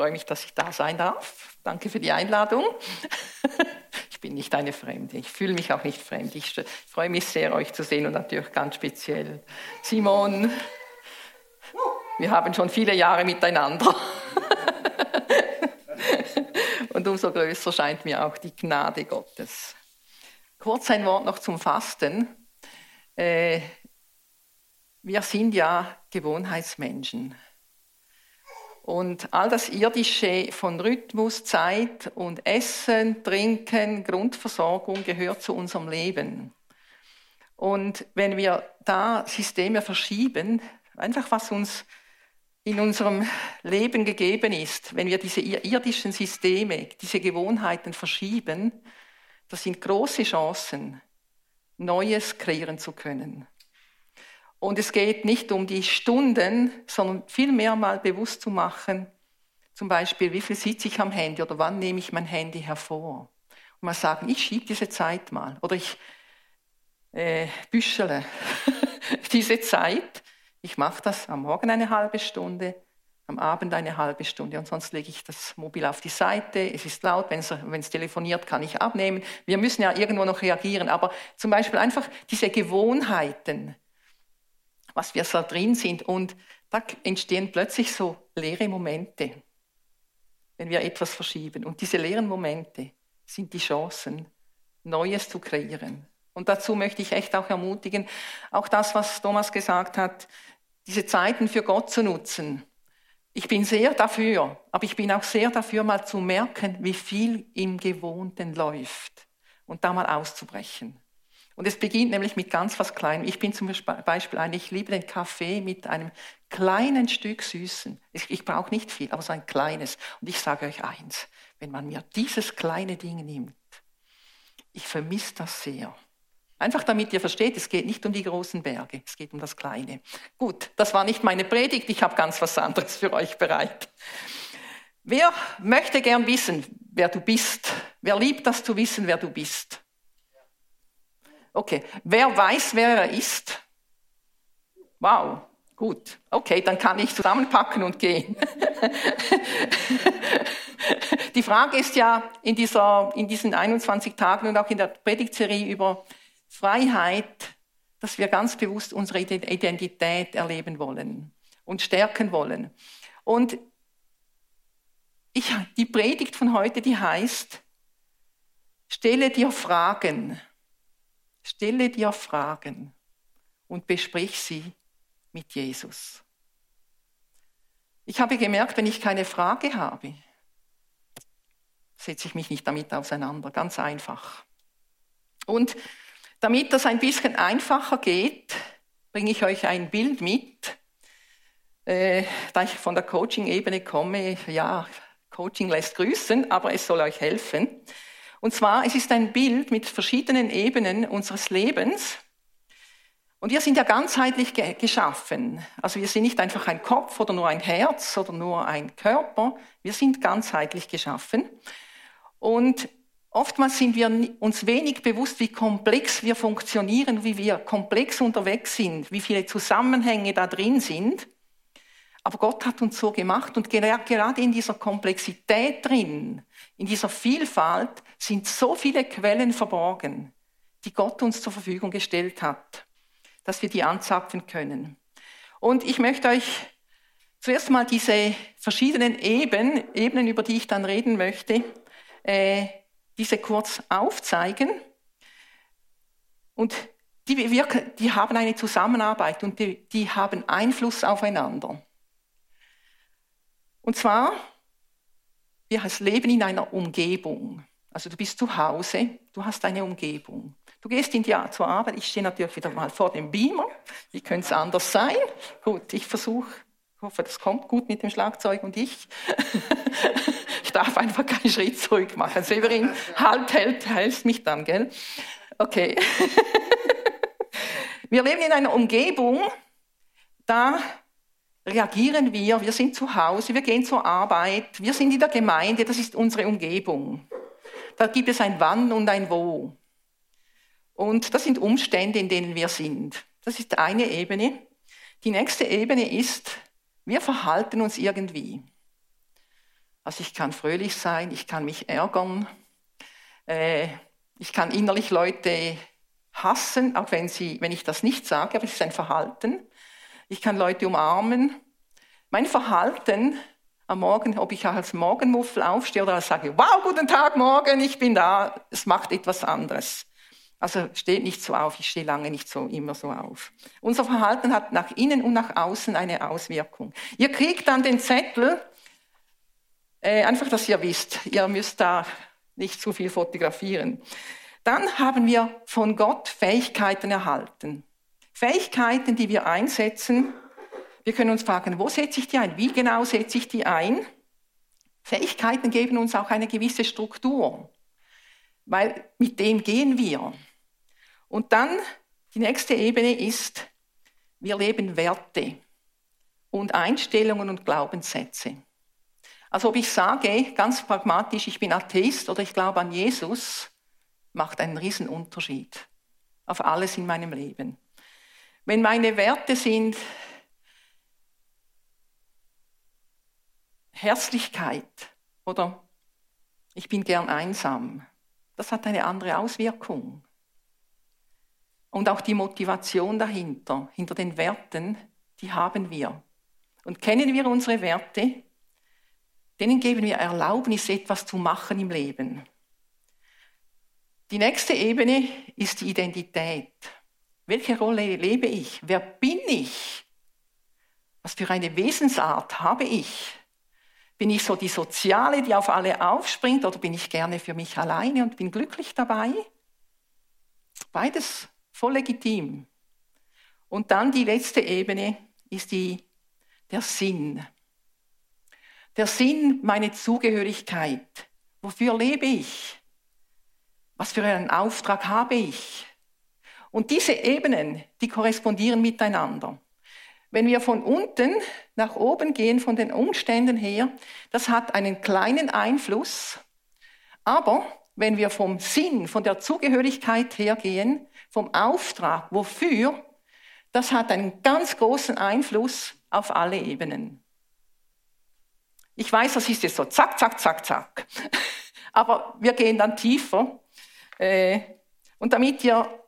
freue mich, dass ich da sein darf. Danke für die Einladung. Ich bin nicht eine Fremde. Ich fühle mich auch nicht fremd. Ich freue mich sehr, euch zu sehen und natürlich ganz speziell Simon. Wir haben schon viele Jahre miteinander. Und umso größer scheint mir auch die Gnade Gottes. Kurz ein Wort noch zum Fasten. Äh, wir sind ja Gewohnheitsmenschen. Und all das Irdische von Rhythmus, Zeit und Essen, Trinken, Grundversorgung gehört zu unserem Leben. Und wenn wir da Systeme verschieben, einfach was uns in unserem Leben gegeben ist, wenn wir diese irdischen Systeme, diese Gewohnheiten verschieben, das sind große Chancen, Neues kreieren zu können. Und es geht nicht um die Stunden, sondern vielmehr mal bewusst zu machen, zum Beispiel, wie viel sitze ich am Handy oder wann nehme ich mein Handy hervor. Und mal sagen, ich schiebe diese Zeit mal oder ich äh, büschele diese Zeit. Ich mache das am Morgen eine halbe Stunde, am Abend eine halbe Stunde und sonst lege ich das Mobil auf die Seite. Es ist laut, wenn es telefoniert, kann ich abnehmen. Wir müssen ja irgendwo noch reagieren, aber zum Beispiel einfach diese Gewohnheiten, was wir so drin sind. Und da entstehen plötzlich so leere Momente, wenn wir etwas verschieben. Und diese leeren Momente sind die Chancen, Neues zu kreieren. Und dazu möchte ich echt auch ermutigen, auch das, was Thomas gesagt hat, diese Zeiten für Gott zu nutzen. Ich bin sehr dafür, aber ich bin auch sehr dafür, mal zu merken, wie viel im Gewohnten läuft und da mal auszubrechen. Und es beginnt nämlich mit ganz was Kleinem. Ich bin zum Beispiel ein, ich liebe den Kaffee mit einem kleinen Stück Süßen. Ich, ich brauche nicht viel, aber so ein kleines. Und ich sage euch eins, wenn man mir dieses kleine Ding nimmt, ich vermisse das sehr. Einfach damit ihr versteht, es geht nicht um die großen Berge, es geht um das Kleine. Gut, das war nicht meine Predigt, ich habe ganz was anderes für euch bereit. Wer möchte gern wissen, wer du bist? Wer liebt das zu wissen, wer du bist? Okay. Wer weiß, wer er ist? Wow. Gut. Okay, dann kann ich zusammenpacken und gehen. Die Frage ist ja in, dieser, in diesen 21 Tagen und auch in der Predigtserie über Freiheit, dass wir ganz bewusst unsere Identität erleben wollen und stärken wollen. Und ich, die Predigt von heute, die heißt, stelle dir Fragen. Stelle dir Fragen und besprich sie mit Jesus. Ich habe gemerkt, wenn ich keine Frage habe, setze ich mich nicht damit auseinander. Ganz einfach. Und damit das ein bisschen einfacher geht, bringe ich euch ein Bild mit. Äh, da ich von der Coaching-Ebene komme, ja, Coaching lässt grüßen, aber es soll euch helfen. Und zwar, es ist ein Bild mit verschiedenen Ebenen unseres Lebens. Und wir sind ja ganzheitlich ge geschaffen. Also wir sind nicht einfach ein Kopf oder nur ein Herz oder nur ein Körper. Wir sind ganzheitlich geschaffen. Und oftmals sind wir uns wenig bewusst, wie komplex wir funktionieren, wie wir komplex unterwegs sind, wie viele Zusammenhänge da drin sind. Aber Gott hat uns so gemacht und gerade in dieser Komplexität drin, in dieser Vielfalt sind so viele Quellen verborgen, die Gott uns zur Verfügung gestellt hat, dass wir die anzapfen können. Und ich möchte euch zuerst mal diese verschiedenen Ebenen, Ebenen über die ich dann reden möchte, äh, diese kurz aufzeigen. Und die, wirken, die haben eine Zusammenarbeit und die, die haben Einfluss aufeinander. Und zwar, wir leben in einer Umgebung. Also du bist zu Hause, du hast eine Umgebung. Du gehst in die, zur Arbeit, ich stehe natürlich wieder mal vor dem Beamer. Wie könnte es anders sein? Gut, ich versuche, ich hoffe, das kommt gut mit dem Schlagzeug und ich. ich darf einfach keinen Schritt zurück machen. Severin, halt, hält, hältst mich dann, gell? Okay. wir leben in einer Umgebung, da reagieren wir, wir sind zu Hause, wir gehen zur Arbeit, wir sind in der Gemeinde, das ist unsere Umgebung. Da gibt es ein Wann und ein Wo. Und das sind Umstände, in denen wir sind. Das ist eine Ebene. Die nächste Ebene ist, wir verhalten uns irgendwie. Also ich kann fröhlich sein, ich kann mich ärgern, äh, ich kann innerlich Leute hassen, auch wenn, sie, wenn ich das nicht sage, aber es ist ein Verhalten. Ich kann Leute umarmen. Mein Verhalten am Morgen, ob ich als Morgenmuffel aufstehe oder sage, wow, guten Tag, morgen, ich bin da, es macht etwas anderes. Also steht nicht so auf, ich stehe lange nicht so immer so auf. Unser Verhalten hat nach innen und nach außen eine Auswirkung. Ihr kriegt dann den Zettel, äh, einfach, dass ihr wisst, ihr müsst da nicht zu viel fotografieren. Dann haben wir von Gott Fähigkeiten erhalten. Fähigkeiten, die wir einsetzen. Wir können uns fragen, wo setze ich die ein? Wie genau setze ich die ein? Fähigkeiten geben uns auch eine gewisse Struktur, weil mit dem gehen wir. Und dann die nächste Ebene ist, wir leben Werte und Einstellungen und Glaubenssätze. Also ob ich sage, ganz pragmatisch, ich bin Atheist oder ich glaube an Jesus, macht einen Unterschied auf alles in meinem Leben. Wenn meine Werte sind Herzlichkeit oder ich bin gern einsam, das hat eine andere Auswirkung. Und auch die Motivation dahinter, hinter den Werten, die haben wir. Und kennen wir unsere Werte, denen geben wir Erlaubnis, etwas zu machen im Leben. Die nächste Ebene ist die Identität. Welche Rolle lebe ich? Wer bin ich? Was für eine Wesensart habe ich? Bin ich so die Soziale, die auf alle aufspringt, oder bin ich gerne für mich alleine und bin glücklich dabei? Beides voll legitim. Und dann die letzte Ebene ist die, der Sinn. Der Sinn, meine Zugehörigkeit. Wofür lebe ich? Was für einen Auftrag habe ich? Und diese Ebenen, die korrespondieren miteinander. Wenn wir von unten nach oben gehen, von den Umständen her, das hat einen kleinen Einfluss. Aber wenn wir vom Sinn, von der Zugehörigkeit hergehen, vom Auftrag, wofür, das hat einen ganz großen Einfluss auf alle Ebenen. Ich weiß, das ist jetzt so zack, zack, zack, zack. Aber wir gehen dann tiefer äh, und damit ihr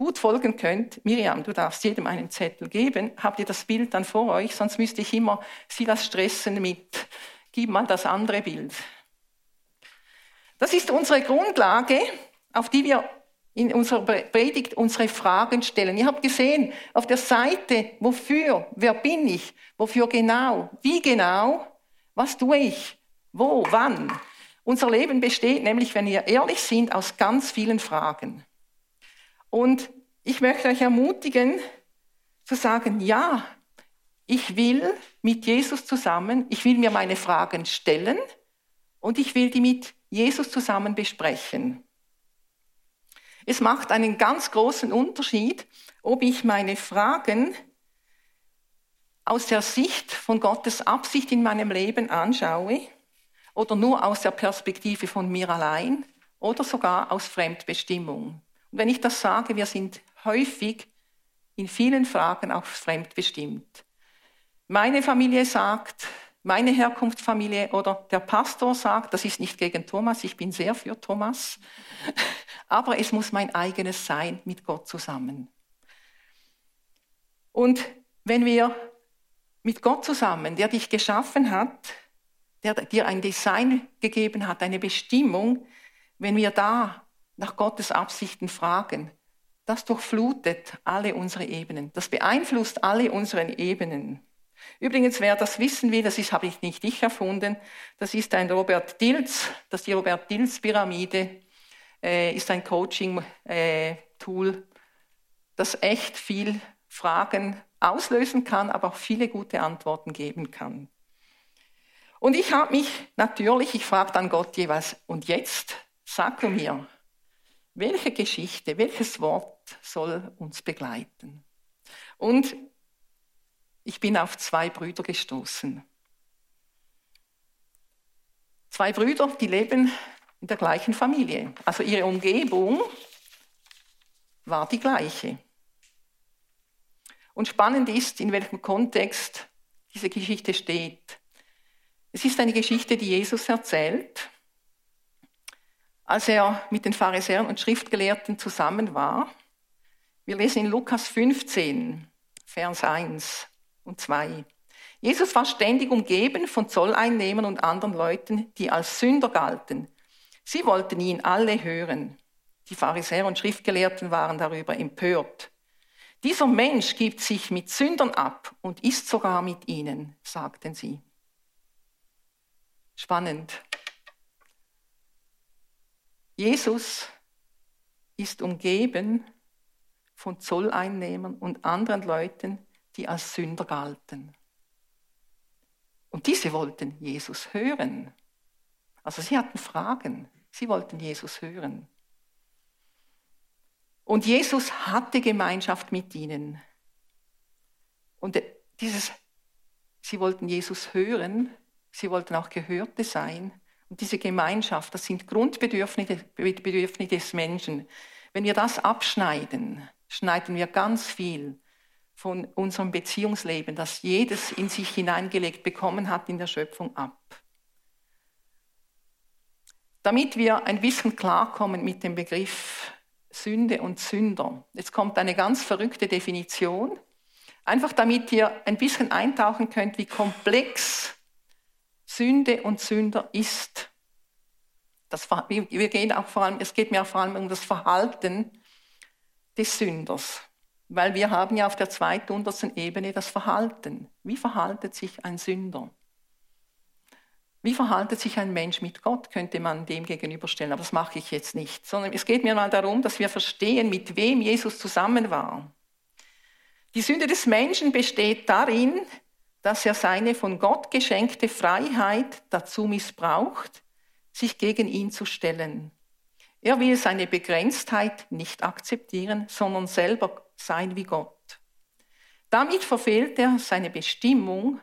gut folgen könnt, Miriam, du darfst jedem einen Zettel geben, habt ihr das Bild dann vor euch, sonst müsste ich immer Silas stressen mit, gib mal das andere Bild. Das ist unsere Grundlage, auf die wir in unserer Predigt unsere Fragen stellen. Ihr habt gesehen, auf der Seite, wofür, wer bin ich, wofür genau, wie genau, was tue ich, wo, wann. Unser Leben besteht nämlich, wenn wir ehrlich sind, aus ganz vielen Fragen. Und ich möchte euch ermutigen zu sagen, ja, ich will mit Jesus zusammen, ich will mir meine Fragen stellen und ich will die mit Jesus zusammen besprechen. Es macht einen ganz großen Unterschied, ob ich meine Fragen aus der Sicht von Gottes Absicht in meinem Leben anschaue oder nur aus der Perspektive von mir allein oder sogar aus Fremdbestimmung. Und wenn ich das sage, wir sind häufig in vielen Fragen auch fremdbestimmt. Meine Familie sagt, meine Herkunftsfamilie oder der Pastor sagt, das ist nicht gegen Thomas, ich bin sehr für Thomas, aber es muss mein eigenes sein mit Gott zusammen. Und wenn wir mit Gott zusammen, der dich geschaffen hat, der dir ein Design gegeben hat, eine Bestimmung, wenn wir da nach Gottes Absichten fragen, das durchflutet alle unsere Ebenen. Das beeinflusst alle unsere Ebenen. Übrigens, wer das wissen will, das ist, habe ich nicht ich erfunden, das ist ein Robert Dilz, das ist die Robert Dilz Pyramide, äh, ist ein Coaching-Tool, äh, das echt viel Fragen auslösen kann, aber auch viele gute Antworten geben kann. Und ich habe mich natürlich, ich frage dann Gott jeweils, und jetzt sag du mir, welche Geschichte, welches Wort soll uns begleiten? Und ich bin auf zwei Brüder gestoßen. Zwei Brüder, die leben in der gleichen Familie. Also ihre Umgebung war die gleiche. Und spannend ist, in welchem Kontext diese Geschichte steht. Es ist eine Geschichte, die Jesus erzählt, als er mit den Pharisäern und Schriftgelehrten zusammen war. Wir lesen in Lukas 15, Vers 1 und 2. Jesus war ständig umgeben von Zolleinnehmern und anderen Leuten, die als Sünder galten. Sie wollten ihn alle hören. Die Pharisäer und Schriftgelehrten waren darüber empört. Dieser Mensch gibt sich mit Sündern ab und isst sogar mit ihnen, sagten sie. Spannend. Jesus ist umgeben von Zolleinnehmern und anderen Leuten, die als Sünder galten. Und diese wollten Jesus hören. Also sie hatten Fragen. Sie wollten Jesus hören. Und Jesus hatte Gemeinschaft mit ihnen. Und dieses, sie wollten Jesus hören, sie wollten auch Gehörte sein. Und diese Gemeinschaft, das sind Grundbedürfnisse Bedürfnisse des Menschen. Wenn wir das abschneiden, schneiden wir ganz viel von unserem Beziehungsleben, das jedes in sich hineingelegt bekommen hat in der Schöpfung ab. Damit wir ein bisschen klarkommen mit dem Begriff Sünde und Sünder. Jetzt kommt eine ganz verrückte Definition. Einfach damit ihr ein bisschen eintauchen könnt, wie komplex Sünde und Sünder ist. Das, wir gehen auch vor allem, es geht mir auch vor allem um das Verhalten des Sünders. Weil wir haben ja auf der zweituntersten Ebene das Verhalten. Wie verhaltet sich ein Sünder? Wie verhaltet sich ein Mensch mit Gott, könnte man dem gegenüberstellen, aber das mache ich jetzt nicht, sondern es geht mir mal darum, dass wir verstehen, mit wem Jesus zusammen war. Die Sünde des Menschen besteht darin, dass er seine von Gott geschenkte Freiheit dazu missbraucht, sich gegen ihn zu stellen. Er will seine Begrenztheit nicht akzeptieren, sondern selber sein wie Gott. Damit verfehlt er seine Bestimmung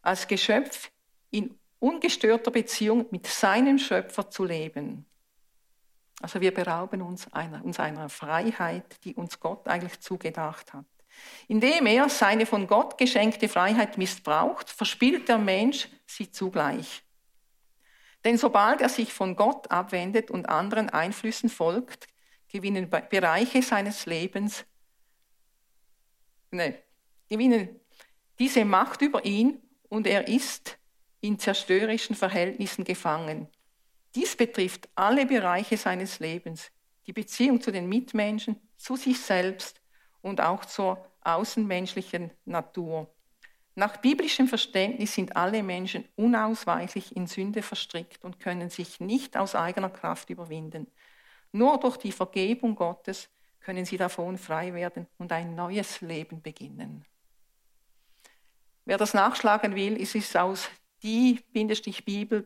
als Geschöpf in ungestörter Beziehung mit seinem Schöpfer zu leben. Also wir berauben uns einer, uns einer Freiheit, die uns Gott eigentlich zugedacht hat. Indem er seine von Gott geschenkte Freiheit missbraucht, verspielt der Mensch sie zugleich. Denn sobald er sich von Gott abwendet und anderen Einflüssen folgt, gewinnen Bereiche seines Lebens, ne, gewinnen diese Macht über ihn und er ist in zerstörerischen Verhältnissen gefangen. Dies betrifft alle Bereiche seines Lebens, die Beziehung zu den Mitmenschen, zu sich selbst und auch zur außenmenschlichen Natur. Nach biblischem Verständnis sind alle Menschen unausweichlich in Sünde verstrickt und können sich nicht aus eigener Kraft überwinden. Nur durch die Vergebung Gottes können sie davon frei werden und ein neues Leben beginnen. Wer das nachschlagen will, ist es aus die-bibel.de.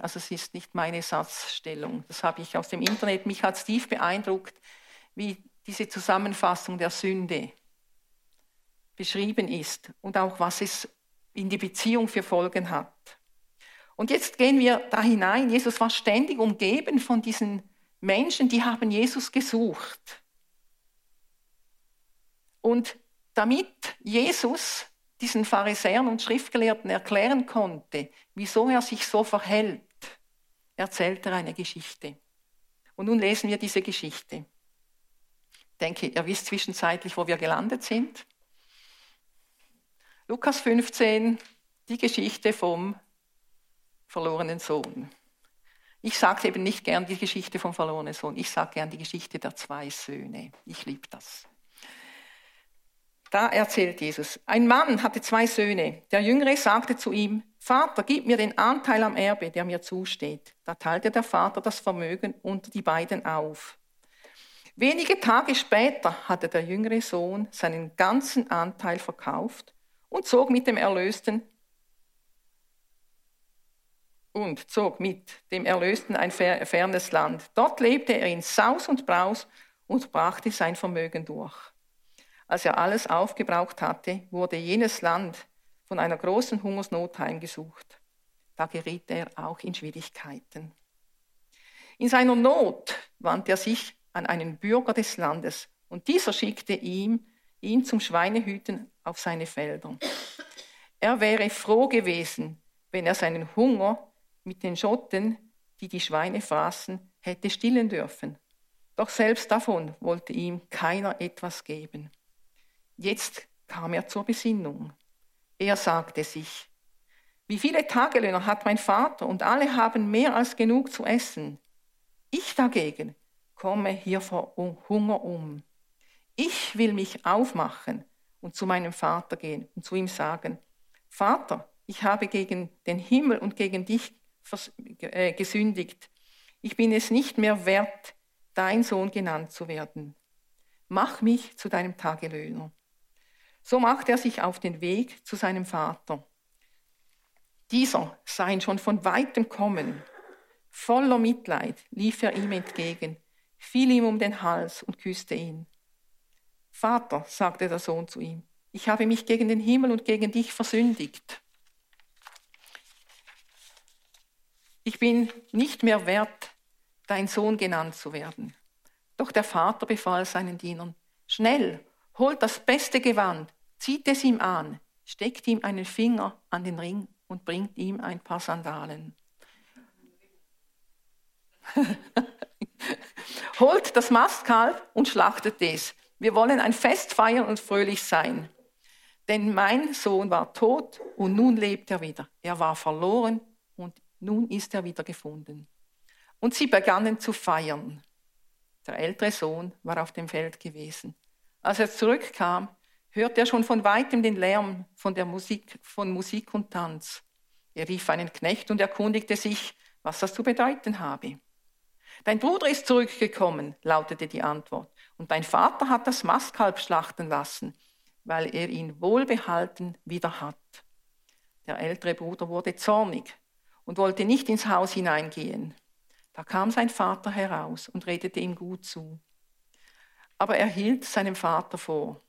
Also es ist nicht meine Satzstellung. Das habe ich aus dem Internet. Mich hat es tief beeindruckt, wie diese Zusammenfassung der Sünde beschrieben ist und auch was es in die Beziehung für Folgen hat. Und jetzt gehen wir da hinein. Jesus war ständig umgeben von diesen Menschen, die haben Jesus gesucht. Und damit Jesus diesen Pharisäern und Schriftgelehrten erklären konnte, wieso er sich so verhält, erzählt er eine Geschichte. Und nun lesen wir diese Geschichte. Ich denke, ihr wisst zwischenzeitlich, wo wir gelandet sind. Lukas 15, die Geschichte vom verlorenen Sohn. Ich sage eben nicht gern die Geschichte vom verlorenen Sohn, ich sage gern die Geschichte der zwei Söhne. Ich liebe das. Da erzählt Jesus, ein Mann hatte zwei Söhne. Der Jüngere sagte zu ihm, Vater, gib mir den Anteil am Erbe, der mir zusteht. Da teilte der Vater das Vermögen unter die beiden auf. Wenige Tage später hatte der jüngere Sohn seinen ganzen Anteil verkauft und zog mit dem Erlösten und zog mit dem Erlösten ein fernes Land. Dort lebte er in Saus und Braus und brachte sein Vermögen durch. Als er alles aufgebraucht hatte, wurde jenes Land von einer großen Hungersnot heimgesucht. Da geriet er auch in Schwierigkeiten. In seiner Not wandte er sich an einen Bürger des Landes und dieser schickte ihm, ihn zum Schweinehüten auf seine Felder. Er wäre froh gewesen, wenn er seinen Hunger mit den Schotten, die die Schweine fraßen, hätte stillen dürfen. Doch selbst davon wollte ihm keiner etwas geben. Jetzt kam er zur Besinnung. Er sagte sich, wie viele Tagelöhner hat mein Vater und alle haben mehr als genug zu essen. Ich dagegen komme hier vor Hunger um. Ich will mich aufmachen und zu meinem Vater gehen und zu ihm sagen, Vater, ich habe gegen den Himmel und gegen dich äh, gesündigt. Ich bin es nicht mehr wert, dein Sohn genannt zu werden. Mach mich zu deinem Tagelöhner. So machte er sich auf den Weg zu seinem Vater. Dieser sah ihn schon von weitem kommen. Voller Mitleid lief er ihm entgegen, fiel ihm um den Hals und küsste ihn. Vater, sagte der Sohn zu ihm, ich habe mich gegen den Himmel und gegen dich versündigt. Ich bin nicht mehr wert, dein Sohn genannt zu werden. Doch der Vater befahl seinen Dienern, schnell, holt das beste Gewand, zieht es ihm an, steckt ihm einen Finger an den Ring und bringt ihm ein paar Sandalen. holt das Mastkalb und schlachtet es. Wir wollen ein Fest feiern und fröhlich sein. Denn mein Sohn war tot und nun lebt er wieder. Er war verloren und nun ist er wieder gefunden. Und sie begannen zu feiern. Der ältere Sohn war auf dem Feld gewesen. Als er zurückkam, hörte er schon von weitem den Lärm von der Musik, von Musik und Tanz. Er rief einen Knecht und erkundigte sich, was das zu bedeuten habe. Dein Bruder ist zurückgekommen, lautete die Antwort, und dein Vater hat das Mastkalb schlachten lassen, weil er ihn wohlbehalten wieder hat. Der ältere Bruder wurde zornig und wollte nicht ins Haus hineingehen. Da kam sein Vater heraus und redete ihm gut zu. Aber er hielt seinem Vater vor.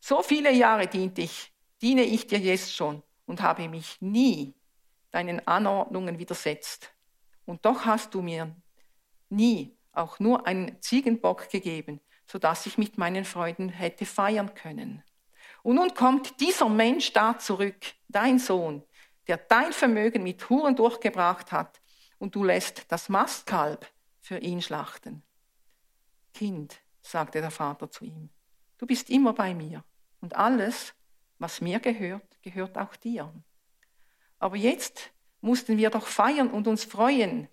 So viele Jahre diente ich, diene ich dir jetzt schon und habe mich nie deinen Anordnungen widersetzt. Und doch hast du mir nie auch nur einen Ziegenbock gegeben, so dass ich mit meinen Freunden hätte feiern können. Und nun kommt dieser Mensch da zurück, dein Sohn, der dein Vermögen mit Huren durchgebracht hat und du lässt das Mastkalb für ihn schlachten. Kind, sagte der Vater zu ihm, du bist immer bei mir und alles, was mir gehört, gehört auch dir. Aber jetzt mussten wir doch feiern und uns freuen,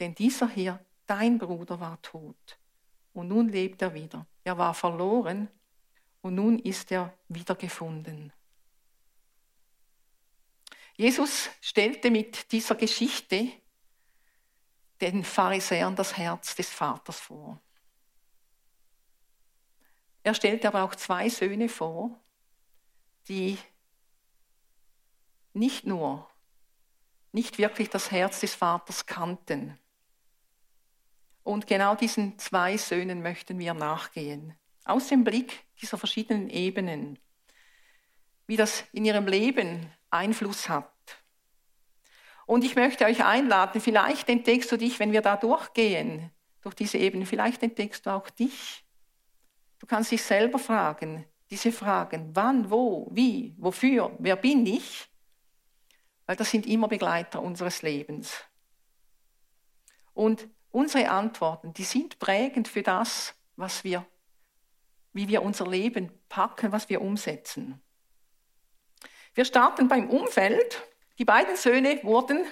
denn dieser hier, dein Bruder, war tot und nun lebt er wieder. Er war verloren und nun ist er wiedergefunden. Jesus stellte mit dieser Geschichte den Pharisäern das Herz des Vaters vor. Er stellt aber auch zwei Söhne vor, die nicht nur, nicht wirklich das Herz des Vaters kannten. Und genau diesen zwei Söhnen möchten wir nachgehen. Aus dem Blick dieser verschiedenen Ebenen, wie das in ihrem Leben Einfluss hat. Und ich möchte euch einladen, vielleicht entdeckst du dich, wenn wir da durchgehen, durch diese Ebene, vielleicht entdeckst du auch dich. Du kannst dich selber fragen, diese Fragen, wann, wo, wie, wofür, wer bin ich? Weil das sind immer Begleiter unseres Lebens. Und unsere Antworten, die sind prägend für das, was wir, wie wir unser Leben packen, was wir umsetzen. Wir starten beim Umfeld die beiden Söhne wurden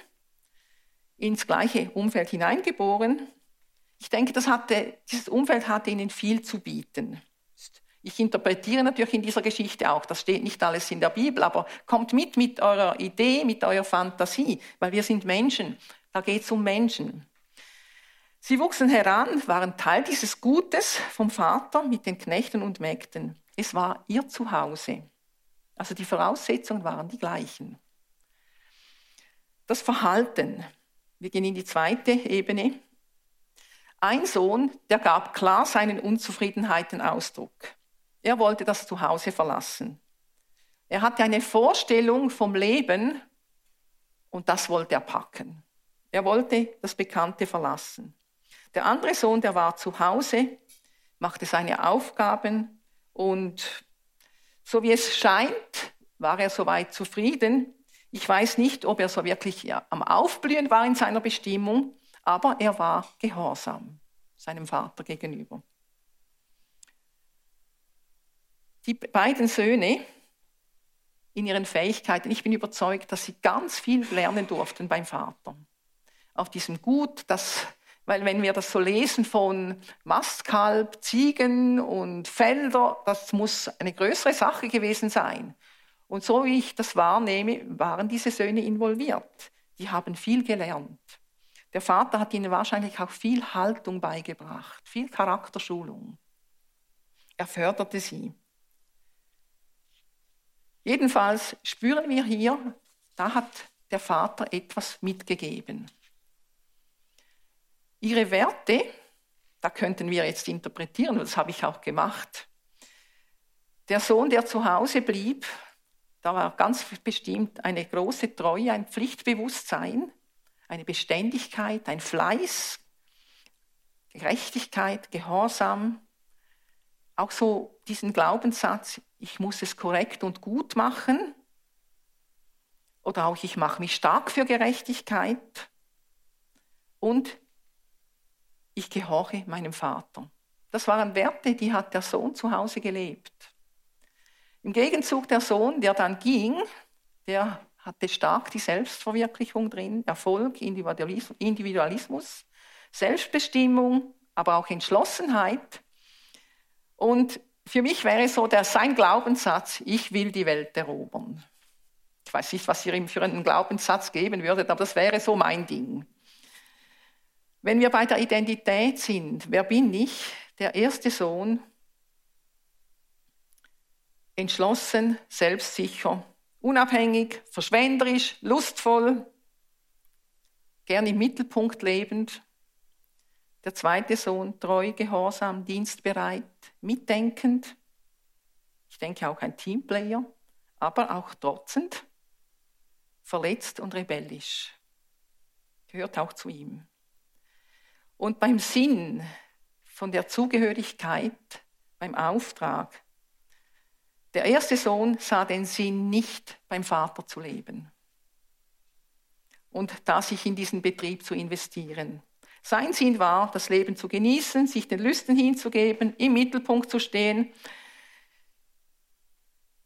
ins gleiche Umfeld hineingeboren. Ich denke, hatte, dieses Umfeld hatte ihnen viel zu bieten. Ich interpretiere natürlich in dieser Geschichte auch, das steht nicht alles in der Bibel, aber kommt mit mit eurer Idee, mit eurer Fantasie, weil wir sind Menschen. Da geht es um Menschen. Sie wuchsen heran, waren Teil dieses Gutes vom Vater mit den Knechten und Mägden. Es war ihr Zuhause. Also die Voraussetzungen waren die gleichen. Das Verhalten. Wir gehen in die zweite Ebene. Ein Sohn, der gab klar seinen Unzufriedenheiten Ausdruck. Er wollte das Zuhause verlassen. Er hatte eine Vorstellung vom Leben und das wollte er packen. Er wollte das Bekannte verlassen. Der andere Sohn, der war zu Hause, machte seine Aufgaben und so wie es scheint, war er soweit zufrieden, Ich weiß nicht, ob er so wirklich ja, am Aufblühen war in seiner Bestimmung, aber er war gehorsam seinem Vater gegenüber. Die beiden Söhne in ihren Fähigkeiten, ich bin überzeugt, dass sie ganz viel lernen durften beim Vater. Auf diesem Gut, das, weil wenn wir das so lesen von Mastkalb, Ziegen und Felder, das muss eine größere Sache gewesen sein. Und so wie ich das wahrnehme, waren diese Söhne involviert. Die haben viel gelernt. Der Vater hat ihnen wahrscheinlich auch viel Haltung beigebracht, viel Charakterschulung. Er förderte sie. Jedenfalls spüren wir hier, da hat der Vater etwas mitgegeben. Ihre Werte, da könnten wir jetzt interpretieren, das habe ich auch gemacht. Der Sohn, der zu Hause blieb, da war ganz bestimmt eine große Treue, ein Pflichtbewusstsein, eine Beständigkeit, ein Fleiß, Gerechtigkeit, Gehorsam, auch so diesen Glaubenssatz, ich muss es korrekt und gut machen, oder auch ich mache mich stark für Gerechtigkeit. Und ich gehorche meinem Vater. Das waren Werte, die hat der Sohn zu Hause gelebt. Im Gegenzug der Sohn, der dann ging, der hatte stark die Selbstverwirklichung drin, Erfolg, Individualismus, Selbstbestimmung, aber auch Entschlossenheit. Und für mich wäre so der, sein Glaubenssatz, ich will die Welt erobern. Ich weiß nicht, was ihr ihm für einen Glaubenssatz geben würdet, aber das wäre so mein Ding. Wenn wir bei der Identität sind, wer bin ich? Der erste Sohn, entschlossen, selbstsicher, unabhängig, verschwenderisch, lustvoll, gern im Mittelpunkt lebend. Der zweite Sohn, treu, gehorsam, dienstbereit, mitdenkend. Ich denke auch ein Teamplayer, aber auch trotzend, verletzt und rebellisch. Gehört auch zu ihm. Und beim Sinn von der Zugehörigkeit, beim Auftrag, der erste Sohn sah den Sinn nicht beim Vater zu leben und da sich in diesen Betrieb zu investieren. Sein Sinn war, das Leben zu genießen, sich den Lüsten hinzugeben, im Mittelpunkt zu stehen.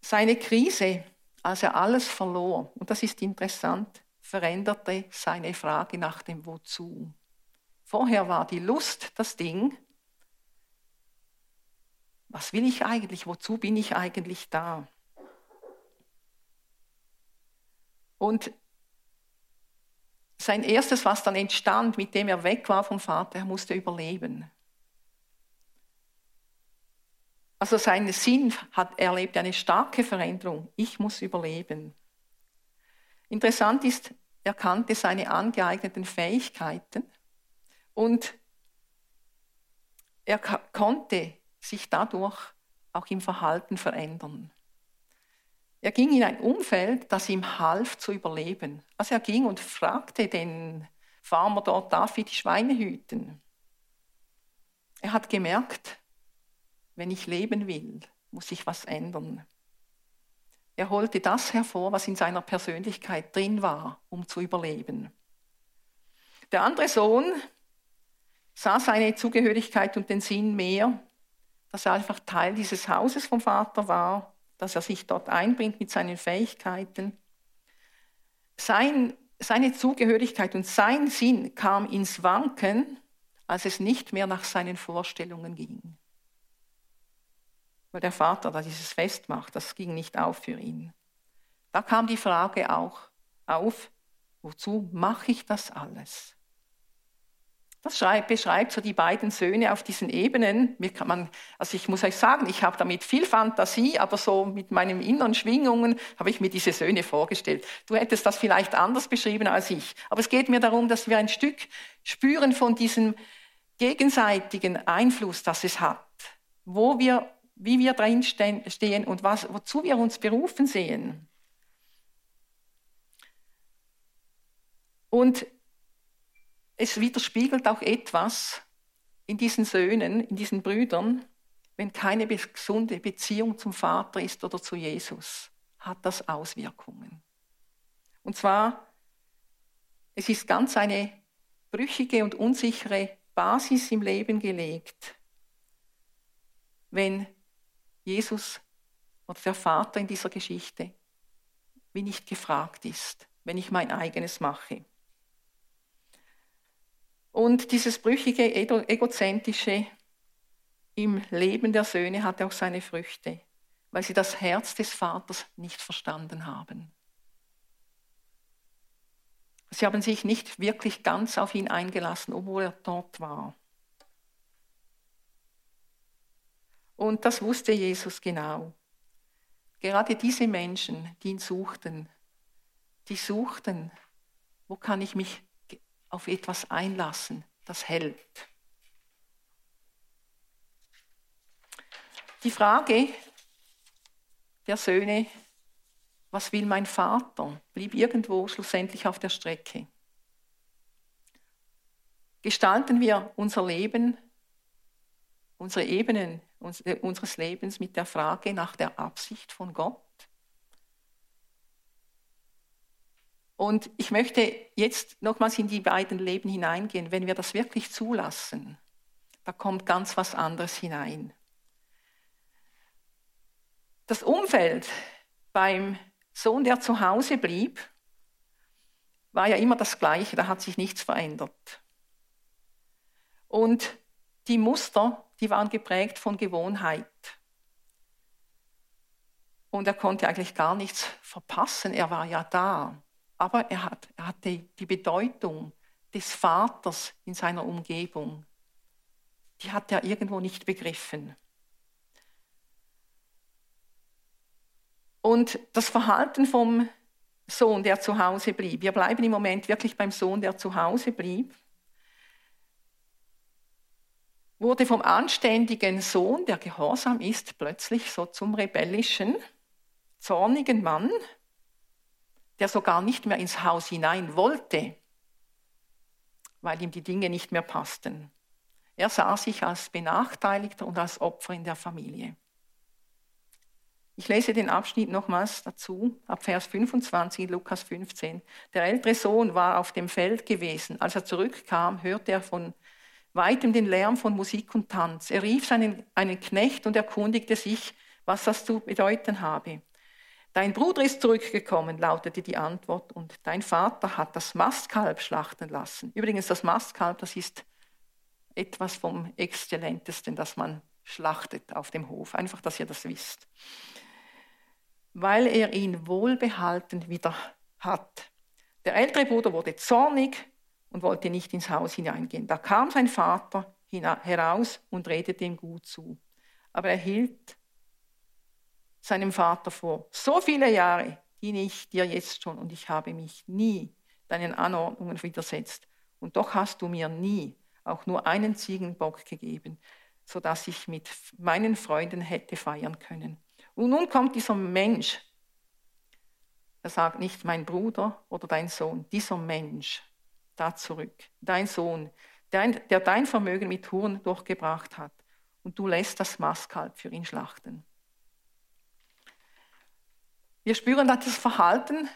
Seine Krise, als er alles verlor, und das ist interessant, veränderte seine Frage nach dem Wozu. Vorher war die Lust das Ding, was will ich eigentlich? Wozu bin ich eigentlich da? Und sein erstes, was dann entstand, mit dem er weg war vom Vater, er musste überleben. Also sein Sinn hat erlebt eine starke Veränderung. Ich muss überleben. Interessant ist, er kannte seine angeeigneten Fähigkeiten und er konnte sich dadurch auch im Verhalten verändern. Er ging in ein Umfeld, das ihm half zu überleben. Also er ging und fragte den Farmer dort, darf ich die Schweine hüten? Er hat gemerkt, wenn ich leben will, muss ich was ändern. Er holte das hervor, was in seiner Persönlichkeit drin war, um zu überleben. Der andere Sohn sah seine Zugehörigkeit und den Sinn mehr dass er einfach Teil dieses Hauses vom Vater war, dass er sich dort einbringt mit seinen Fähigkeiten. Sein, seine Zugehörigkeit und sein Sinn kam ins Wanken, als es nicht mehr nach seinen Vorstellungen ging. Weil der Vater da dieses Fest macht, das ging nicht auf für ihn. Da kam die Frage auch auf, wozu mache ich das alles? Das beschreibt so die beiden Söhne auf diesen Ebenen. Man, also ich muss euch sagen, ich habe damit viel Fantasie, aber so mit meinen inneren Schwingungen habe ich mir diese Söhne vorgestellt. Du hättest das vielleicht anders beschrieben als ich. Aber es geht mir darum, dass wir ein Stück spüren von diesem gegenseitigen Einfluss, das es hat. Wo wir, wie wir drin stehen und was, wozu wir uns berufen sehen. Und es widerspiegelt auch etwas in diesen Söhnen, in diesen Brüdern, wenn keine gesunde Beziehung zum Vater ist oder zu Jesus, hat das Auswirkungen. Und zwar, es ist ganz eine brüchige und unsichere Basis im Leben gelegt, wenn Jesus oder der Vater in dieser Geschichte wie nicht gefragt ist, wenn ich mein eigenes mache. Und dieses brüchige, egozentrische im Leben der Söhne hat auch seine Früchte, weil sie das Herz des Vaters nicht verstanden haben. Sie haben sich nicht wirklich ganz auf ihn eingelassen, obwohl er dort war. Und das wusste Jesus genau. Gerade diese Menschen, die ihn suchten, die suchten, wo kann ich mich auf etwas einlassen, das hält. Die Frage der Söhne, was will mein Vater, blieb irgendwo schlussendlich auf der Strecke. Gestalten wir unser Leben, unsere Ebenen äh, unseres Lebens mit der Frage nach der Absicht von Gott? Und ich möchte jetzt nochmals in die beiden Leben hineingehen. Wenn wir das wirklich zulassen, da kommt ganz was anderes hinein. Das Umfeld beim Sohn, der zu Hause blieb, war ja immer das gleiche, da hat sich nichts verändert. Und die Muster, die waren geprägt von Gewohnheit. Und er konnte eigentlich gar nichts verpassen, er war ja da. Aber er, hat, er hatte die Bedeutung des Vaters in seiner Umgebung, die hat er irgendwo nicht begriffen. Und das Verhalten vom Sohn, der zu Hause blieb, wir bleiben im Moment wirklich beim Sohn, der zu Hause blieb, wurde vom anständigen Sohn, der gehorsam ist, plötzlich so zum rebellischen, zornigen Mann, der sogar nicht mehr ins Haus hinein wollte, weil ihm die Dinge nicht mehr passten. Er sah sich als Benachteiligter und als Opfer in der Familie. Ich lese den Abschnitt nochmals dazu, ab Vers 25 Lukas 15. Der ältere Sohn war auf dem Feld gewesen. Als er zurückkam, hörte er von weitem den Lärm von Musik und Tanz. Er rief seinen, einen Knecht und erkundigte sich, was das zu bedeuten habe. Dein Bruder ist zurückgekommen, lautete die Antwort, und dein Vater hat das Mastkalb schlachten lassen. Übrigens, das Mastkalb, das ist etwas vom Exzellentesten, das man schlachtet auf dem Hof. Einfach, dass ihr das wisst. Weil er ihn wohlbehalten wieder hat. Der ältere Bruder wurde zornig und wollte nicht ins Haus hineingehen. Da kam sein Vater heraus und redete ihm gut zu. Aber er hielt seinem Vater vor, so viele Jahre diene ich dir jetzt schon und ich habe mich nie deinen Anordnungen widersetzt. Und doch hast du mir nie auch nur einen Ziegenbock gegeben, sodass ich mit meinen Freunden hätte feiern können. Und nun kommt dieser Mensch, er sagt nicht mein Bruder oder dein Sohn, dieser Mensch da zurück. Dein Sohn, der, dein Vermögen mit Huren durchgebracht hat. Und du lässt das Mastkalb für ihn schlachten. Wir spüren das Verhalten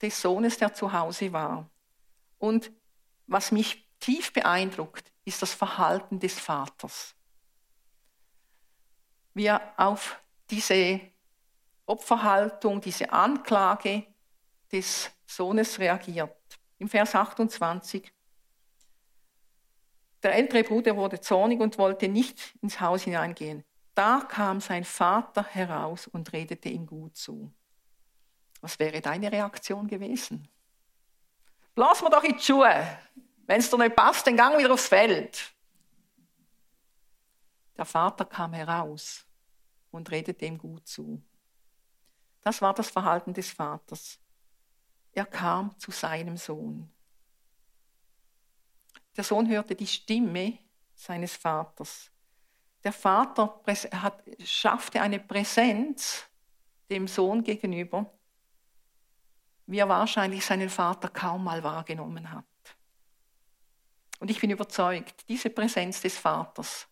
des Sohnes, der zu Hause war. Und was mich tief beeindruckt, ist das Verhalten des Vaters. Wie er auf diese Opferhaltung, diese Anklage des Sohnes reagiert im Vers 28. Der ältere Bruder wurde zornig und wollte nicht ins Haus hineingehen. Da kam sein Vater heraus und redete ihm gut zu. Was wäre deine Reaktion gewesen? Blass mir doch in die Schuhe. Wenn es dir nicht passt, dann gang wieder aufs Feld. Der Vater kam heraus und redete ihm gut zu. Das war das Verhalten des Vaters. Er kam zu seinem Sohn. Der Sohn hörte die Stimme seines Vaters. Der Vater hat, schaffte eine Präsenz dem Sohn gegenüber, wie er wahrscheinlich seinen Vater kaum mal wahrgenommen hat. Und ich bin überzeugt, diese Präsenz des Vaters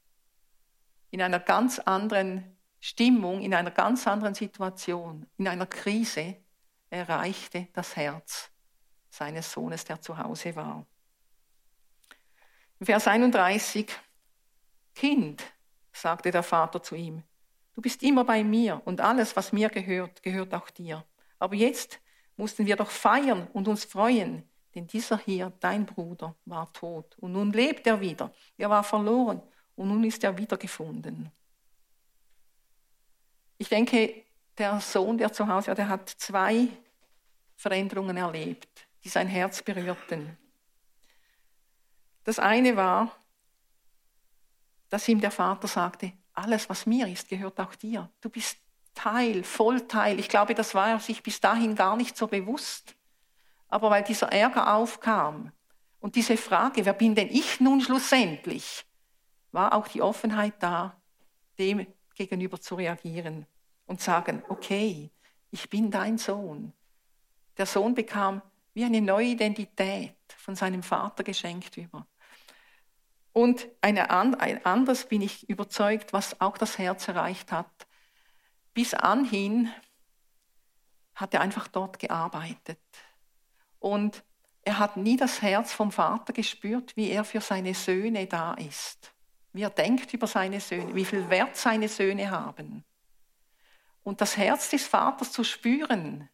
in einer ganz anderen Stimmung, in einer ganz anderen Situation, in einer Krise, erreichte das Herz seines Sohnes, der zu Hause war. Vers 31, Kind, sagte der Vater zu ihm, du bist immer bei mir und alles, was mir gehört, gehört auch dir. Aber jetzt mussten wir doch feiern und uns freuen, denn dieser hier, dein Bruder, war tot und nun lebt er wieder. Er war verloren und nun ist er wiedergefunden. Ich denke, der Sohn, der zu Hause war, der hat zwei Veränderungen erlebt, die sein Herz berührten. Das eine war, dass ihm der Vater sagte, alles, was mir ist, gehört auch dir. Du bist Teil, Vollteil. Ich glaube, das war er sich bis dahin gar nicht so bewusst. Aber weil dieser Ärger aufkam und diese Frage, wer bin denn ich nun schlussendlich, war auch die Offenheit da, dem gegenüber zu reagieren und sagen, okay, ich bin dein Sohn. Der Sohn bekam wie eine neue Identität von seinem Vater geschenkt über. Und eine, ein bin ich überzeugt, was auch das Herz erreicht hat. Bis anhin hat er einfach dort gearbeitet. Und er hat nie das Herz vom Vater gespürt, wie er für seine Söhne da ist. Wie er denkt über seine Söhne, wie viel Wert seine Söhne haben. Und das Herz des Vaters zu spüren,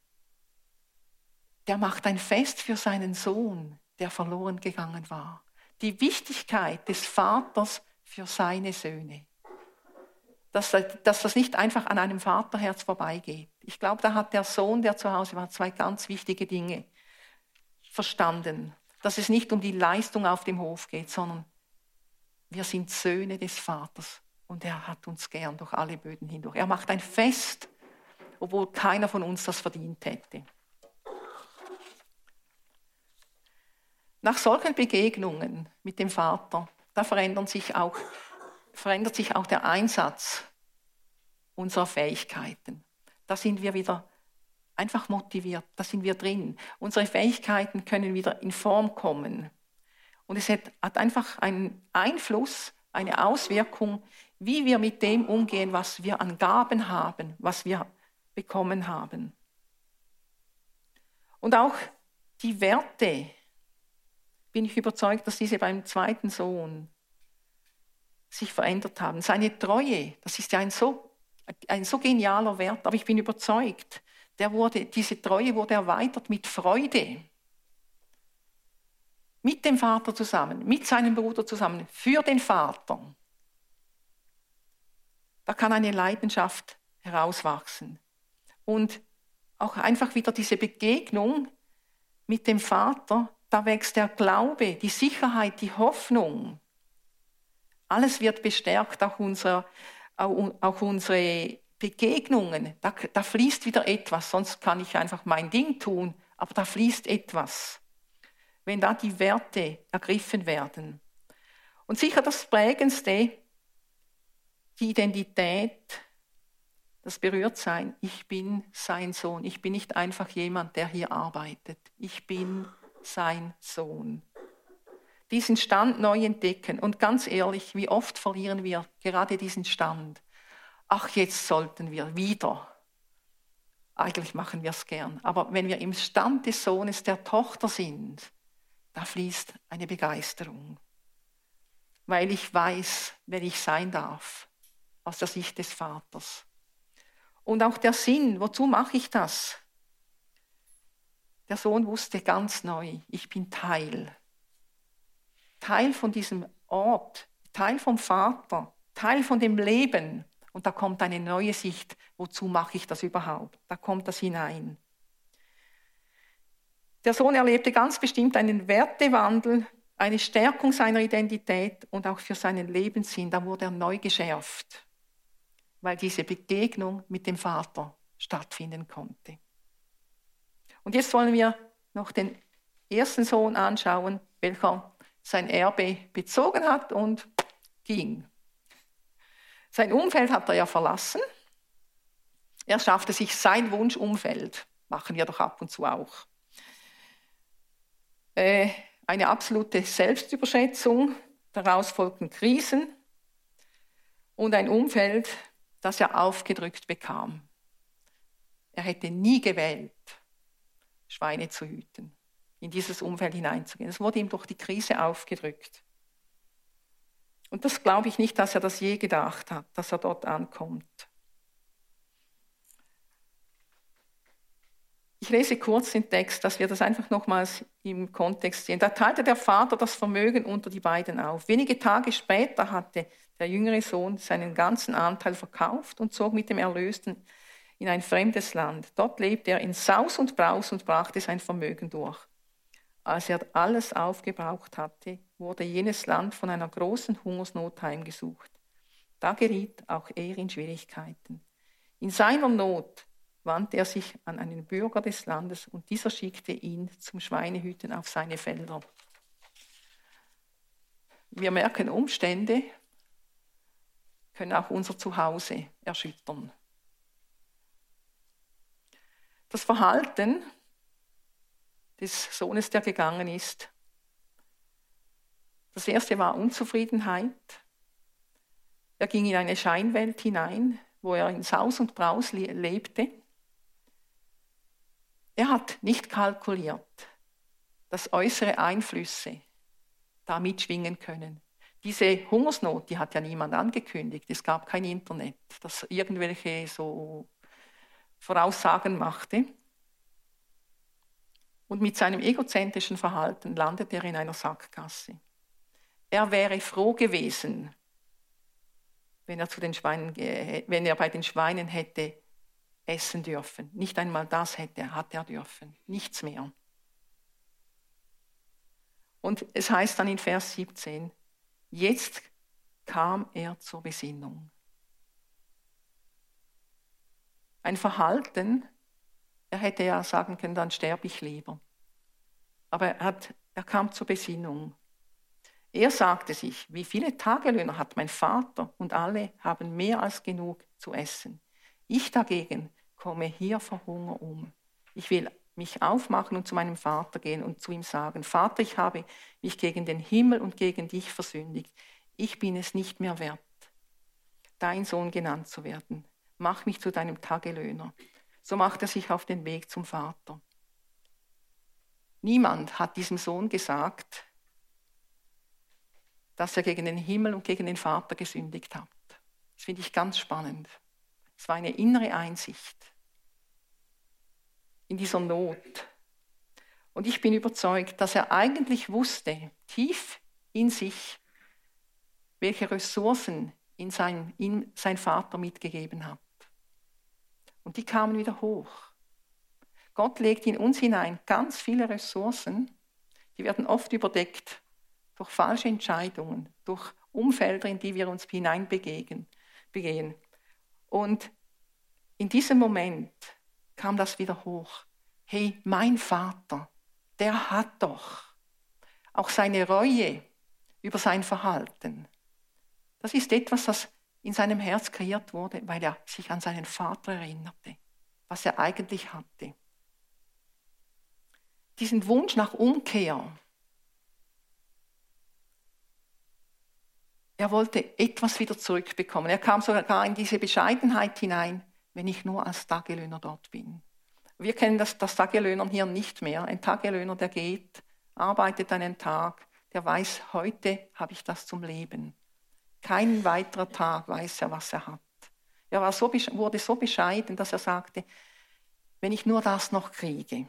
der macht ein Fest für seinen Sohn, der verloren gegangen war die Wichtigkeit des Vaters für seine Söhne. Dass, dass das nicht einfach an einem Vaterherz vorbeigeht. Ich glaube, da hat der Sohn, der zu Hause war, zwei ganz wichtige Dinge verstanden. Dass es nicht um die Leistung auf dem Hof geht, sondern wir sind Söhne des Vaters und er hat uns gern durch alle Böden hindurch. Er macht ein Fest, obwohl keiner von uns das verdient hätte. Nach solchen Begegnungen mit dem Vater, da verändern sich auch, verändert sich auch der Einsatz unserer Fähigkeiten. Da sind wir wieder einfach motiviert, da sind wir drin. Unsere Fähigkeiten können wieder in Form kommen. Und es hat einfach einen Einfluss, eine Auswirkung, wie wir mit dem umgehen, was wir an Gaben haben, was wir bekommen haben. Und auch die Werte, bin ich überzeugt, dass diese beim zweiten Sohn sich verändert haben. Seine Treue, das ist ja ein so, ein so genialer Wert, aber ich bin überzeugt, der wurde, diese Treue wurde erweitert mit Freude. Mit dem Vater zusammen, mit seinem Bruder zusammen, für den Vater. Da kann eine Leidenschaft herauswachsen. Und auch einfach wieder diese Begegnung mit dem Vater, da wächst der Glaube, die Sicherheit, die Hoffnung. Alles wird bestärkt, auch, unser, auch unsere Begegnungen. Da, da fließt wieder etwas, sonst kann ich einfach mein Ding tun, aber da fließt etwas. Wenn da die Werte ergriffen werden. Und sicher das Prägendste, die Identität, das Berührtsein. Ich bin sein Sohn. Ich bin nicht einfach jemand, der hier arbeitet. Ich bin sein Sohn. Diesen Stand neu entdecken. Und ganz ehrlich, wie oft verlieren wir gerade diesen Stand? Ach, jetzt sollten wir wieder. Eigentlich machen wir es gern. Aber wenn wir im Stand des Sohnes, der Tochter sind, da fließt eine Begeisterung. Weil ich weiß, wer ich sein darf, aus der Sicht des Vaters. Und auch der Sinn, wozu mache ich das? Der Sohn wusste ganz neu, ich bin Teil. Teil von diesem Ort, Teil vom Vater, Teil von dem Leben. Und da kommt eine neue Sicht, wozu mache ich das überhaupt? Da kommt das hinein. Der Sohn erlebte ganz bestimmt einen Wertewandel, eine Stärkung seiner Identität und auch für seinen Lebenssinn. Da wurde er neu geschärft, weil diese Begegnung mit dem Vater stattfinden konnte. Und jetzt wollen wir noch den ersten Sohn anschauen, welcher sein Erbe bezogen hat und ging. Sein Umfeld hat er ja verlassen. Er schaffte sich sein Wunschumfeld. Machen wir doch ab und zu auch. Äh, eine absolute Selbstüberschätzung, daraus folgten Krisen und ein Umfeld, das er aufgedrückt bekam. Er hätte nie gewählt, Schweine zu hüten, in dieses Umfeld hineinzugehen. Es wurde ihm durch die Krise aufgedrückt. Und das glaube ich nicht, dass er das je gedacht hat, dass er dort ankommt. Ich lese kurz den Text, dass wir das einfach nochmals im Kontext sehen. Da teilte der Vater das Vermögen unter die beiden auf. Wenige Tage später hatte der jüngere Sohn seinen ganzen Anteil verkauft und zog mit dem Erlösten in ein fremdes Land. Dort lebte er in Saus und Braus und brachte sein Vermögen durch. Als er alles aufgebraucht hatte, wurde jenes Land von einer großen Hungersnot heimgesucht. Da geriet auch er in Schwierigkeiten. In seiner Not wandte er sich an einen Bürger des Landes und dieser schickte ihn zum Schweinehüten auf seine Felder. Wir merken, Umstände können auch unser Zuhause erschüttern. Das Verhalten des Sohnes, der gegangen ist, das erste war Unzufriedenheit. Er ging in eine Scheinwelt hinein, wo er in Saus und Braus lebte. Er hat nicht kalkuliert, dass äußere Einflüsse da mitschwingen können. Diese Hungersnot, die hat ja niemand angekündigt. Es gab kein Internet, das irgendwelche so Voraussagen machte. Und mit seinem egozentrischen Verhalten landet er in einer Sackgasse. Er wäre froh gewesen, wenn er, zu den Schweinen, wenn er bei den Schweinen hätte essen dürfen. Nicht einmal das hätte, hat er dürfen. Nichts mehr. Und es heißt dann in Vers 17, jetzt kam er zur Besinnung. Ein Verhalten, er hätte ja sagen können, dann sterbe ich lieber. Aber er, hat, er kam zur Besinnung. Er sagte sich, wie viele Tagelöhner hat mein Vater und alle haben mehr als genug zu essen. Ich dagegen komme hier vor Hunger um. Ich will mich aufmachen und zu meinem Vater gehen und zu ihm sagen, Vater, ich habe mich gegen den Himmel und gegen dich versündigt. Ich bin es nicht mehr wert, dein Sohn genannt zu werden. Mach mich zu deinem Tagelöhner. So macht er sich auf den Weg zum Vater. Niemand hat diesem Sohn gesagt, dass er gegen den Himmel und gegen den Vater gesündigt hat. Das finde ich ganz spannend. Es war eine innere Einsicht in dieser Not. Und ich bin überzeugt, dass er eigentlich wusste, tief in sich, welche Ressourcen in sein, in sein Vater mitgegeben hat. Und die kamen wieder hoch. Gott legt in uns hinein ganz viele Ressourcen, die werden oft überdeckt durch falsche Entscheidungen, durch Umfelder, in die wir uns hineinbegehen. Begehen. Und in diesem Moment kam das wieder hoch. Hey, mein Vater, der hat doch auch seine Reue über sein Verhalten. Das ist etwas, das in seinem Herz kreiert wurde, weil er sich an seinen Vater erinnerte, was er eigentlich hatte. Diesen Wunsch nach Umkehr, Er wollte etwas wieder zurückbekommen. Er kam sogar in diese Bescheidenheit hinein, wenn ich nur als Tagelöhner dort bin. Wir kennen das, das Tagelöhnern hier nicht mehr. Ein Tagelöhner, der geht, arbeitet einen Tag, der weiß, heute habe ich das zum Leben. Kein weiterer Tag weiß er, was er hat. Er war so, wurde so bescheiden, dass er sagte, wenn ich nur das noch kriege,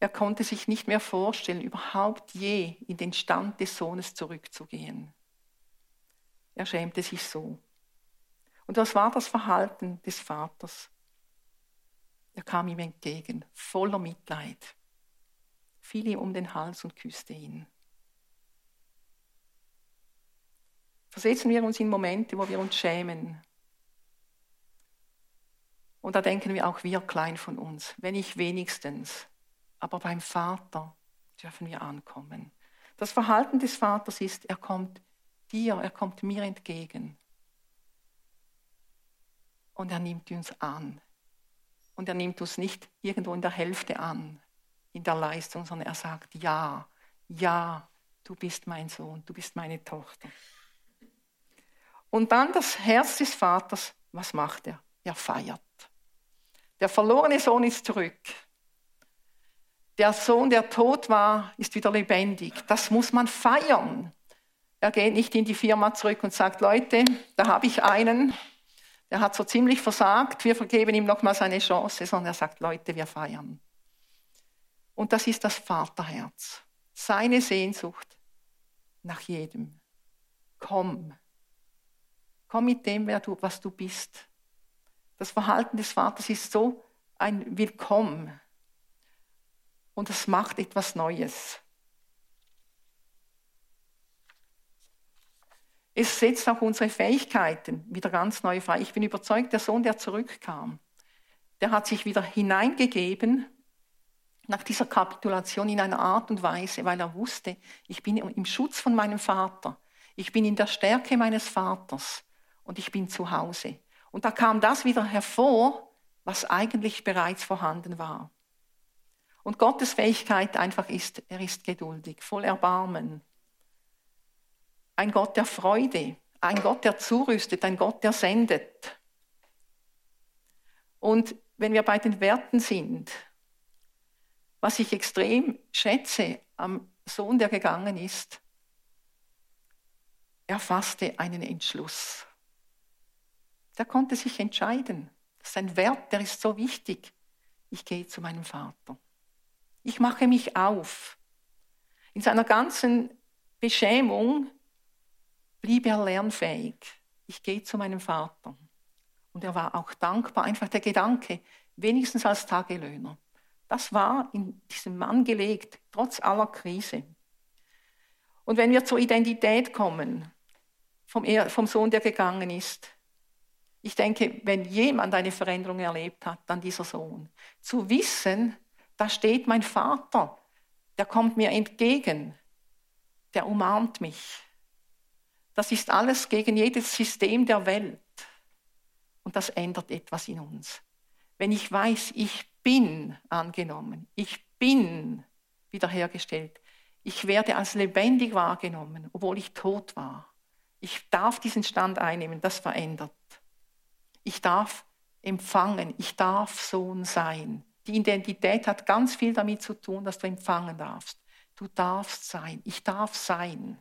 er konnte sich nicht mehr vorstellen, überhaupt je in den Stand des Sohnes zurückzugehen. Er schämte sich so. Und was war das Verhalten des Vaters? Er kam ihm entgegen, voller Mitleid, fiel ihm um den Hals und küsste ihn. Versetzen wir uns in Momente, wo wir uns schämen. Und da denken wir auch wir klein von uns, wenn ich wenigstens aber beim Vater dürfen wir ankommen. Das Verhalten des Vaters ist, er kommt dir, er kommt mir entgegen. Und er nimmt uns an. Und er nimmt uns nicht irgendwo in der Hälfte an, in der Leistung, sondern er sagt, ja, ja, du bist mein Sohn, du bist meine Tochter. Und dann das Herz des Vaters, was macht er? Er feiert. Der verlorene Sohn ist zurück. Der Sohn, der tot war, ist wieder lebendig. Das muss man feiern. Er geht nicht in die Firma zurück und sagt, Leute, da habe ich einen, der hat so ziemlich versagt, wir vergeben ihm nochmal seine Chance, sondern er sagt, Leute, wir feiern. Und das ist das Vaterherz. Seine Sehnsucht nach jedem. Komm. Komm mit dem, wer du, was du bist. Das Verhalten des Vaters ist so ein Willkommen. Und es macht etwas Neues. Es setzt auch unsere Fähigkeiten wieder ganz neu frei. Ich bin überzeugt, der Sohn, der zurückkam, der hat sich wieder hineingegeben nach dieser Kapitulation in einer Art und Weise, weil er wusste, ich bin im Schutz von meinem Vater, ich bin in der Stärke meines Vaters und ich bin zu Hause. Und da kam das wieder hervor, was eigentlich bereits vorhanden war. Und Gottes Fähigkeit einfach ist, er ist geduldig, voll Erbarmen. Ein Gott der Freude, ein Gott, der zurüstet, ein Gott, der sendet. Und wenn wir bei den Werten sind, was ich extrem schätze am Sohn, der gegangen ist, er fasste einen Entschluss. Der konnte sich entscheiden. Das ist ein Wert, der ist so wichtig. Ich gehe zu meinem Vater. Ich mache mich auf. In seiner ganzen Beschämung blieb er lernfähig. Ich gehe zu meinem Vater. Und er war auch dankbar, einfach der Gedanke, wenigstens als Tagelöhner. Das war in diesem Mann gelegt, trotz aller Krise. Und wenn wir zur Identität kommen, vom Sohn, der gegangen ist, ich denke, wenn jemand eine Veränderung erlebt hat, dann dieser Sohn. Zu wissen, da steht mein Vater, der kommt mir entgegen, der umarmt mich. Das ist alles gegen jedes System der Welt. Und das ändert etwas in uns. Wenn ich weiß, ich bin angenommen, ich bin wiederhergestellt, ich werde als lebendig wahrgenommen, obwohl ich tot war. Ich darf diesen Stand einnehmen, das verändert. Ich darf empfangen, ich darf Sohn sein. Die Identität hat ganz viel damit zu tun, dass du empfangen darfst. Du darfst sein, ich darf sein.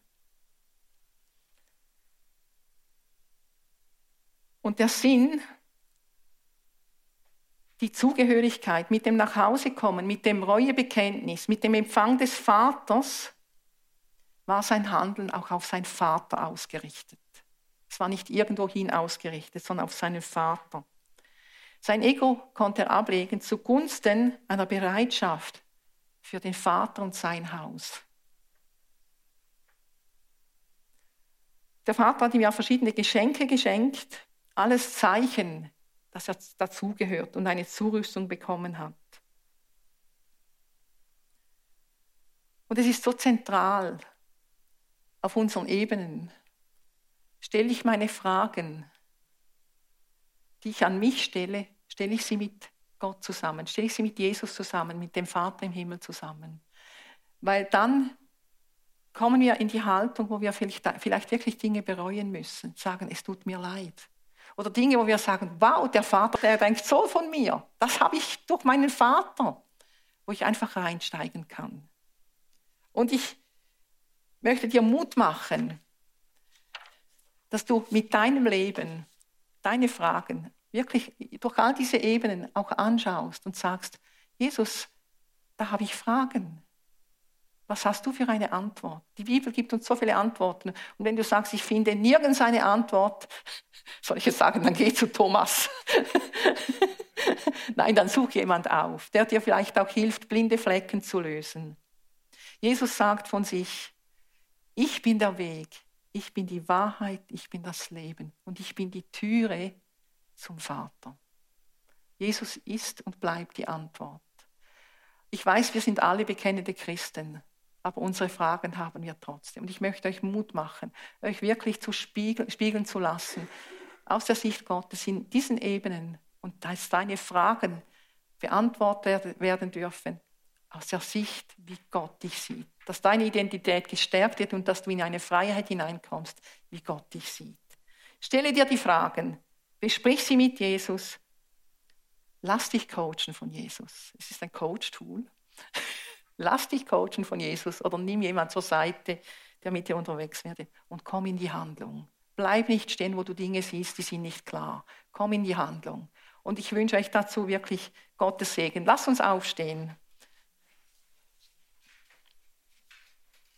Und der Sinn, die Zugehörigkeit, mit dem Nachhausekommen, mit dem Reuebekenntnis, mit dem Empfang des Vaters, war sein Handeln auch auf seinen Vater ausgerichtet. Es war nicht irgendwohin ausgerichtet, sondern auf seinen Vater. Sein Ego konnte er ablegen zugunsten einer Bereitschaft für den Vater und sein Haus. Der Vater hat ihm ja verschiedene Geschenke geschenkt, alles Zeichen, dass er dazugehört und eine Zurüstung bekommen hat. Und es ist so zentral auf unseren Ebenen. Stelle ich meine Fragen, die ich an mich stelle, stelle ich sie mit Gott zusammen, stelle ich sie mit Jesus zusammen, mit dem Vater im Himmel zusammen. Weil dann kommen wir in die Haltung, wo wir vielleicht, vielleicht wirklich Dinge bereuen müssen, sagen, es tut mir leid. Oder Dinge, wo wir sagen, wow, der Vater, der denkt so von mir. Das habe ich durch meinen Vater, wo ich einfach reinsteigen kann. Und ich möchte dir Mut machen, dass du mit deinem Leben deine Fragen wirklich durch all diese Ebenen auch anschaust und sagst, Jesus, da habe ich Fragen. Was hast du für eine Antwort? Die Bibel gibt uns so viele Antworten. Und wenn du sagst, ich finde nirgends eine Antwort, soll ich jetzt sagen, dann geh zu Thomas. Nein, dann such jemand auf, der dir vielleicht auch hilft, blinde Flecken zu lösen. Jesus sagt von sich, ich bin der Weg, ich bin die Wahrheit, ich bin das Leben und ich bin die Türe zum Vater. Jesus ist und bleibt die Antwort. Ich weiß, wir sind alle bekennende Christen, aber unsere Fragen haben wir trotzdem. Und ich möchte euch Mut machen, euch wirklich zu spiegeln, spiegeln zu lassen, aus der Sicht Gottes in diesen Ebenen und dass deine Fragen beantwortet werden dürfen, aus der Sicht, wie Gott dich sieht. Dass deine Identität gestärkt wird und dass du in eine Freiheit hineinkommst, wie Gott dich sieht. Stelle dir die Fragen, besprich sie mit Jesus Lass dich coachen von Jesus. Es ist ein Coach-Tool. Lass dich coachen von Jesus oder nimm jemand zur Seite, der mit dir unterwegs werde und komm in die Handlung. Bleib nicht stehen, wo du Dinge siehst, die sind nicht klar. Komm in die Handlung. Und ich wünsche euch dazu wirklich Gottes Segen. Lass uns aufstehen.